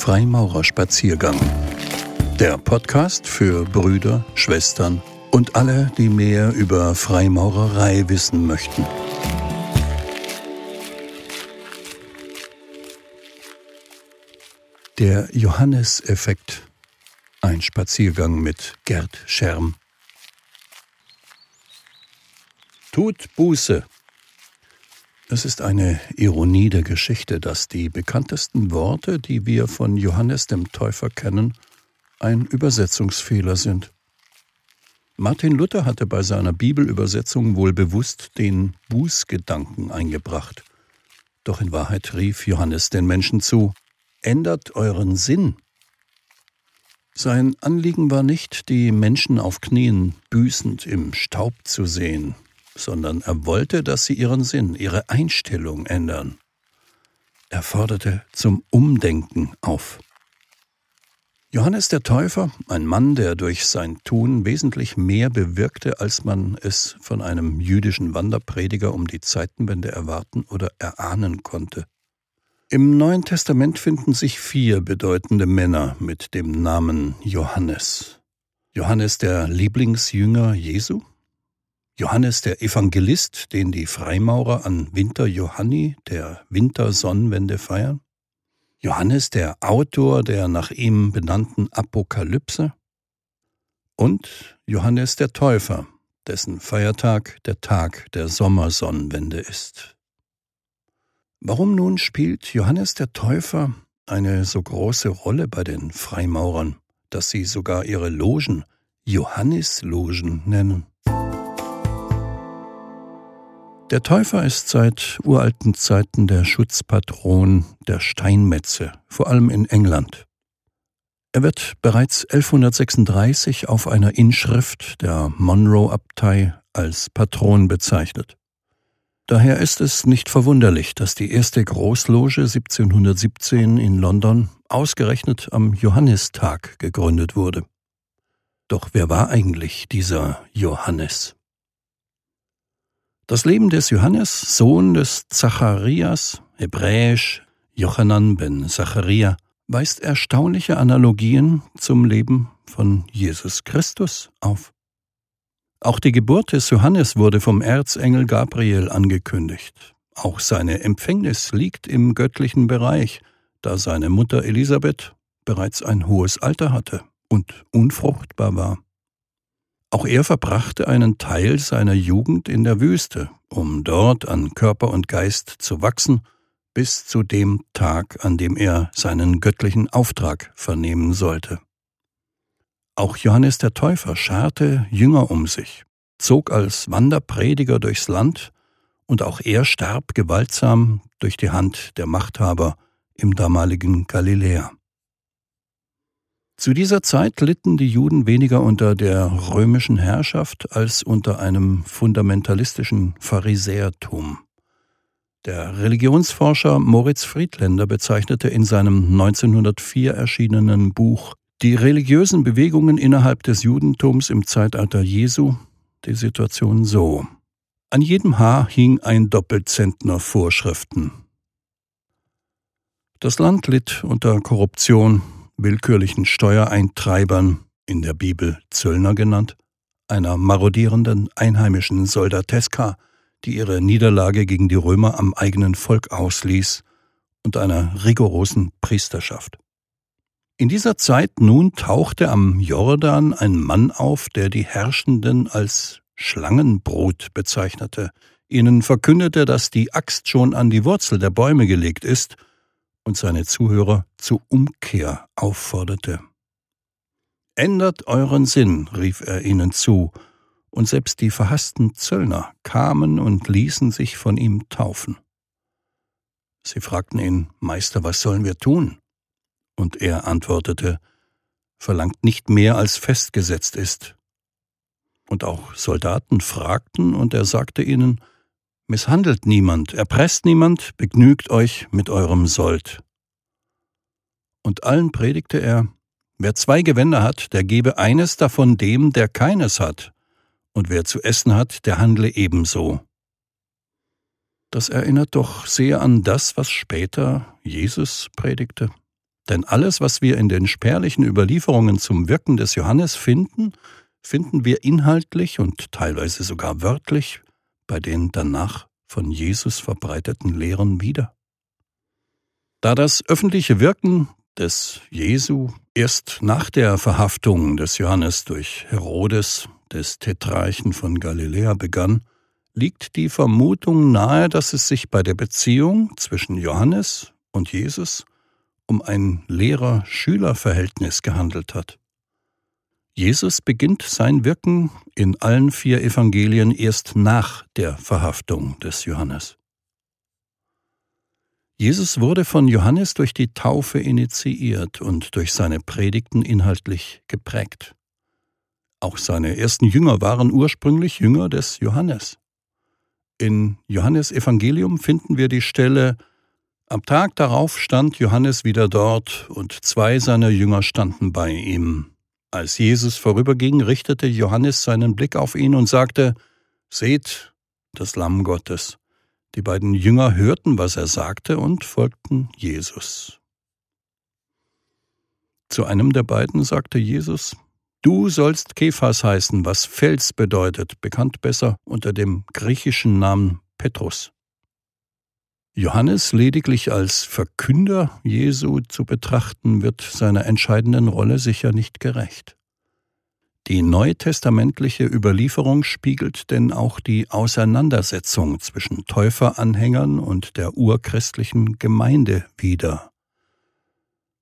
Freimaurerspaziergang. Der Podcast für Brüder, Schwestern und alle, die mehr über Freimaurerei wissen möchten. Der Johanneseffekt. Ein Spaziergang mit Gerd Scherm. Tut Buße, es ist eine Ironie der Geschichte, dass die bekanntesten Worte, die wir von Johannes dem Täufer kennen, ein Übersetzungsfehler sind. Martin Luther hatte bei seiner Bibelübersetzung wohl bewusst den Bußgedanken eingebracht. Doch in Wahrheit rief Johannes den Menschen zu, ändert euren Sinn. Sein Anliegen war nicht, die Menschen auf Knien büßend im Staub zu sehen, sondern er wollte, dass sie ihren Sinn, ihre Einstellung ändern. Er forderte zum Umdenken auf. Johannes der Täufer, ein Mann, der durch sein Tun wesentlich mehr bewirkte, als man es von einem jüdischen Wanderprediger um die Zeitenwende erwarten oder erahnen konnte. Im Neuen Testament finden sich vier bedeutende Männer mit dem Namen Johannes. Johannes der Lieblingsjünger Jesu, Johannes der Evangelist, den die Freimaurer an Winter Johanni, der Wintersonnenwende feiern? Johannes der Autor der nach ihm benannten Apokalypse? Und Johannes der Täufer, dessen Feiertag der Tag der Sommersonnenwende ist. Warum nun spielt Johannes der Täufer eine so große Rolle bei den Freimaurern, dass sie sogar ihre Logen Johannislogen nennen? Der Täufer ist seit uralten Zeiten der Schutzpatron der Steinmetze, vor allem in England. Er wird bereits 1136 auf einer Inschrift der Monroe-Abtei als Patron bezeichnet. Daher ist es nicht verwunderlich, dass die erste Großloge 1717 in London ausgerechnet am Johannistag gegründet wurde. Doch wer war eigentlich dieser Johannes? Das Leben des Johannes, Sohn des Zacharias, hebräisch Jochanan ben Zacharia, weist erstaunliche Analogien zum Leben von Jesus Christus auf. Auch die Geburt des Johannes wurde vom Erzengel Gabriel angekündigt. Auch seine Empfängnis liegt im göttlichen Bereich, da seine Mutter Elisabeth bereits ein hohes Alter hatte und unfruchtbar war. Auch er verbrachte einen Teil seiner Jugend in der Wüste, um dort an Körper und Geist zu wachsen, bis zu dem Tag, an dem er seinen göttlichen Auftrag vernehmen sollte. Auch Johannes der Täufer scharte Jünger um sich, zog als Wanderprediger durchs Land, und auch er starb gewaltsam durch die Hand der Machthaber im damaligen Galiläa. Zu dieser Zeit litten die Juden weniger unter der römischen Herrschaft als unter einem fundamentalistischen Pharisäertum. Der Religionsforscher Moritz Friedländer bezeichnete in seinem 1904 erschienenen Buch Die religiösen Bewegungen innerhalb des Judentums im Zeitalter Jesu die Situation so. An jedem Haar hing ein Doppelzentner Vorschriften. Das Land litt unter Korruption, willkürlichen Steuereintreibern, in der Bibel Zöllner genannt, einer marodierenden einheimischen Soldateska, die ihre Niederlage gegen die Römer am eigenen Volk ausließ, und einer rigorosen Priesterschaft. In dieser Zeit nun tauchte am Jordan ein Mann auf, der die Herrschenden als Schlangenbrot bezeichnete, ihnen verkündete, dass die Axt schon an die Wurzel der Bäume gelegt ist und seine Zuhörer zur Umkehr aufforderte. Ändert euren Sinn, rief er ihnen zu, und selbst die verhassten Zöllner kamen und ließen sich von ihm taufen. Sie fragten ihn, Meister, was sollen wir tun? Und er antwortete, Verlangt nicht mehr als festgesetzt ist. Und auch Soldaten fragten, und er sagte ihnen, Misshandelt niemand, erpresst niemand, begnügt euch mit eurem Sold. Und allen predigte er, wer zwei Gewänder hat, der gebe eines davon dem, der keines hat, und wer zu essen hat, der handle ebenso. Das erinnert doch sehr an das, was später Jesus predigte. Denn alles, was wir in den spärlichen Überlieferungen zum Wirken des Johannes finden, finden wir inhaltlich und teilweise sogar wörtlich bei den danach von Jesus verbreiteten Lehren wieder. Da das öffentliche Wirken des Jesu erst nach der Verhaftung des Johannes durch Herodes, des Tetrarchen von Galiläa, begann, liegt die Vermutung nahe, dass es sich bei der Beziehung zwischen Johannes und Jesus um ein Lehrer-Schüler-Verhältnis gehandelt hat. Jesus beginnt sein Wirken in allen vier Evangelien erst nach der Verhaftung des Johannes. Jesus wurde von Johannes durch die Taufe initiiert und durch seine Predigten inhaltlich geprägt. Auch seine ersten Jünger waren ursprünglich Jünger des Johannes. In Johannes Evangelium finden wir die Stelle Am Tag darauf stand Johannes wieder dort, und zwei seiner Jünger standen bei ihm. Als Jesus vorüberging, richtete Johannes seinen Blick auf ihn und sagte, Seht, das Lamm Gottes. Die beiden Jünger hörten, was er sagte, und folgten Jesus. Zu einem der beiden sagte Jesus, Du sollst Kephas heißen, was Fels bedeutet, bekannt besser unter dem griechischen Namen Petrus. Johannes lediglich als Verkünder Jesu zu betrachten, wird seiner entscheidenden Rolle sicher nicht gerecht. Die neutestamentliche Überlieferung spiegelt denn auch die Auseinandersetzung zwischen Täuferanhängern und der urchristlichen Gemeinde wider.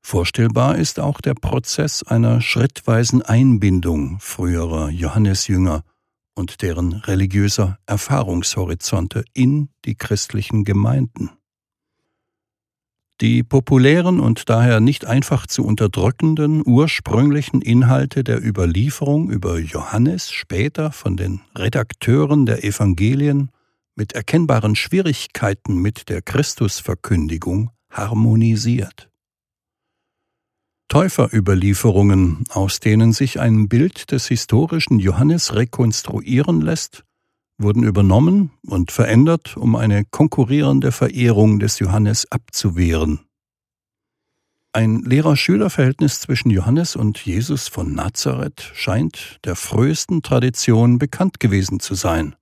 Vorstellbar ist auch der Prozess einer schrittweisen Einbindung früherer Johannesjünger und deren religiöser Erfahrungshorizonte in die christlichen Gemeinden. Die populären und daher nicht einfach zu unterdrückenden ursprünglichen Inhalte der Überlieferung über Johannes später von den Redakteuren der Evangelien mit erkennbaren Schwierigkeiten mit der Christusverkündigung harmonisiert. Täuferüberlieferungen, aus denen sich ein Bild des historischen Johannes rekonstruieren lässt, wurden übernommen und verändert, um eine konkurrierende Verehrung des Johannes abzuwehren. Ein Lehrer-Schüler-Verhältnis zwischen Johannes und Jesus von Nazareth scheint der frühesten Tradition bekannt gewesen zu sein,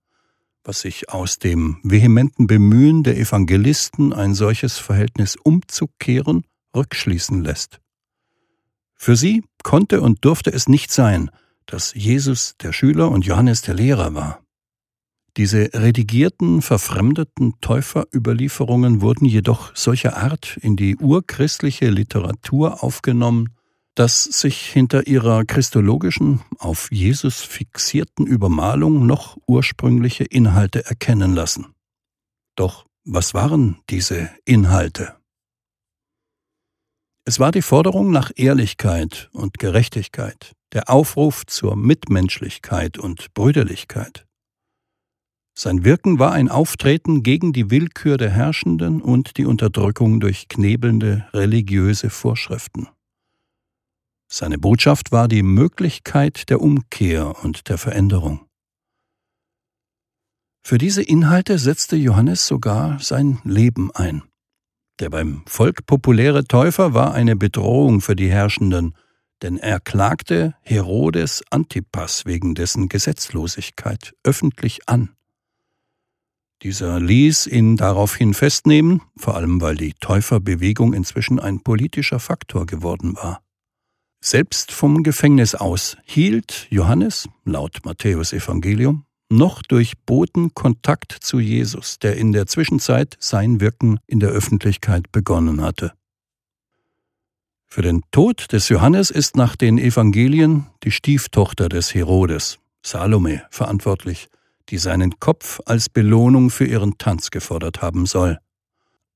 was sich aus dem vehementen Bemühen der Evangelisten, ein solches Verhältnis umzukehren, rückschließen lässt. Für sie konnte und durfte es nicht sein, dass Jesus der Schüler und Johannes der Lehrer war. Diese redigierten, verfremdeten Täuferüberlieferungen wurden jedoch solcher Art in die urchristliche Literatur aufgenommen, dass sich hinter ihrer christologischen, auf Jesus fixierten Übermalung noch ursprüngliche Inhalte erkennen lassen. Doch was waren diese Inhalte? Es war die Forderung nach Ehrlichkeit und Gerechtigkeit, der Aufruf zur Mitmenschlichkeit und Brüderlichkeit. Sein Wirken war ein Auftreten gegen die Willkür der Herrschenden und die Unterdrückung durch knebelnde religiöse Vorschriften. Seine Botschaft war die Möglichkeit der Umkehr und der Veränderung. Für diese Inhalte setzte Johannes sogar sein Leben ein. Der beim Volk populäre Täufer war eine Bedrohung für die Herrschenden, denn er klagte Herodes Antipas wegen dessen Gesetzlosigkeit öffentlich an. Dieser ließ ihn daraufhin festnehmen, vor allem weil die Täuferbewegung inzwischen ein politischer Faktor geworden war. Selbst vom Gefängnis aus hielt Johannes, laut Matthäus Evangelium, noch durch Boten Kontakt zu Jesus, der in der Zwischenzeit sein Wirken in der Öffentlichkeit begonnen hatte. Für den Tod des Johannes ist nach den Evangelien die Stieftochter des Herodes, Salome, verantwortlich, die seinen Kopf als Belohnung für ihren Tanz gefordert haben soll.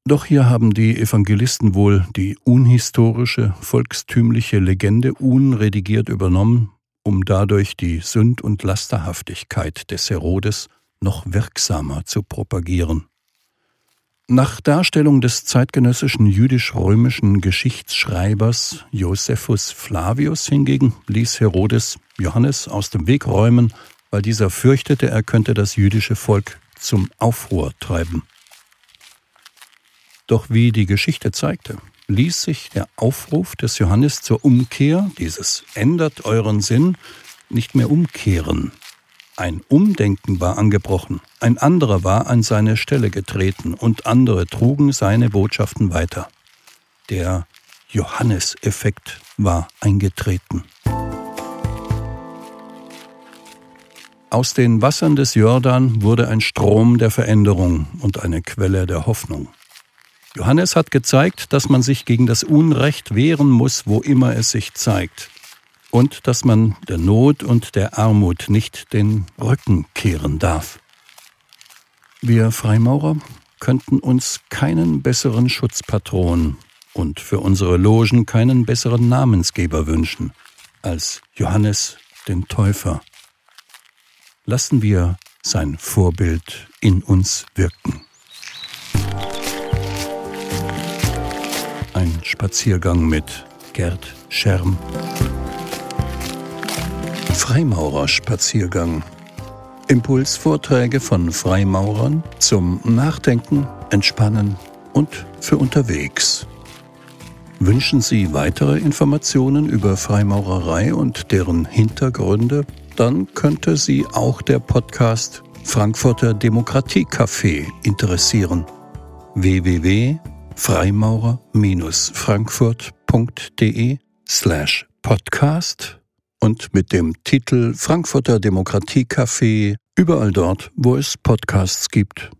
Doch hier haben die Evangelisten wohl die unhistorische, volkstümliche Legende unredigiert übernommen um dadurch die Sünd- und Lasterhaftigkeit des Herodes noch wirksamer zu propagieren. Nach Darstellung des zeitgenössischen jüdisch-römischen Geschichtsschreibers Josephus Flavius hingegen ließ Herodes Johannes aus dem Weg räumen, weil dieser fürchtete, er könnte das jüdische Volk zum Aufruhr treiben. Doch wie die Geschichte zeigte, ließ sich der Aufruf des Johannes zur Umkehr, dieses ändert euren Sinn, nicht mehr umkehren. Ein Umdenken war angebrochen, ein anderer war an seine Stelle getreten und andere trugen seine Botschaften weiter. Der Johanneseffekt war eingetreten. Aus den Wassern des Jordan wurde ein Strom der Veränderung und eine Quelle der Hoffnung. Johannes hat gezeigt, dass man sich gegen das Unrecht wehren muss, wo immer es sich zeigt, und dass man der Not und der Armut nicht den Rücken kehren darf. Wir Freimaurer könnten uns keinen besseren Schutzpatron und für unsere Logen keinen besseren Namensgeber wünschen als Johannes den Täufer. Lassen wir sein Vorbild in uns wirken. Ein Spaziergang mit Gerd Scherm. Freimaurerspaziergang. Impulsvorträge von Freimaurern zum Nachdenken, Entspannen und für unterwegs. Wünschen Sie weitere Informationen über Freimaurerei und deren Hintergründe? Dann könnte Sie auch der Podcast Frankfurter Demokratiecafé interessieren. www freimaurer-frankfurt.de slash podcast und mit dem Titel Frankfurter Demokratiecafé überall dort, wo es Podcasts gibt.